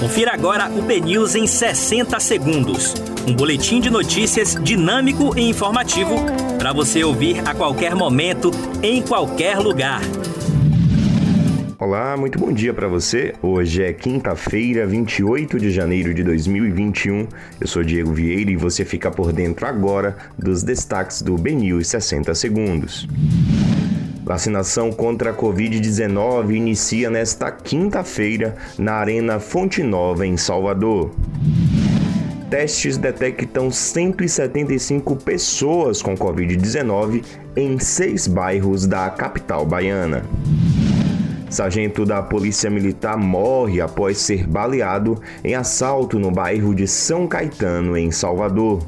Confira agora o BNews em 60 segundos. Um boletim de notícias dinâmico e informativo para você ouvir a qualquer momento, em qualquer lugar. Olá, muito bom dia para você. Hoje é quinta-feira, 28 de janeiro de 2021. Eu sou Diego Vieira e você fica por dentro agora dos destaques do BNews 60 segundos. Vacinação contra a Covid-19 inicia nesta quinta-feira na Arena Fonte Nova, em Salvador. Testes detectam 175 pessoas com Covid-19 em seis bairros da capital baiana. Sargento da Polícia Militar morre após ser baleado em assalto no bairro de São Caetano, em Salvador.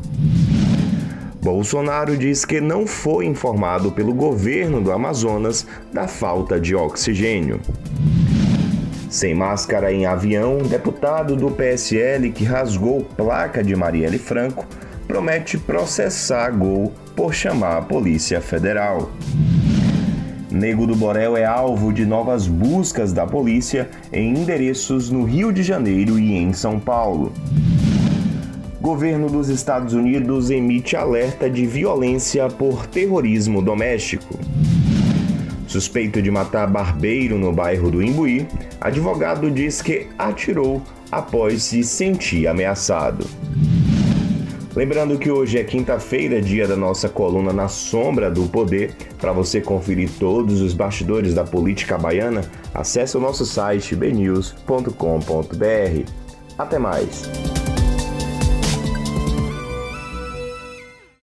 Bolsonaro diz que não foi informado pelo governo do Amazonas da falta de oxigênio. Sem máscara em avião, deputado do PSL que rasgou placa de Marielle Franco promete processar Gol por chamar a Polícia Federal. Nego do Borel é alvo de novas buscas da polícia em endereços no Rio de Janeiro e em São Paulo governo dos Estados Unidos emite alerta de violência por terrorismo doméstico. Suspeito de matar barbeiro no bairro do Imbuí, advogado diz que atirou após se sentir ameaçado. Lembrando que hoje é quinta-feira, dia da nossa coluna Na Sombra do Poder. Para você conferir todos os bastidores da política baiana, acesse o nosso site bnews.com.br. Até mais!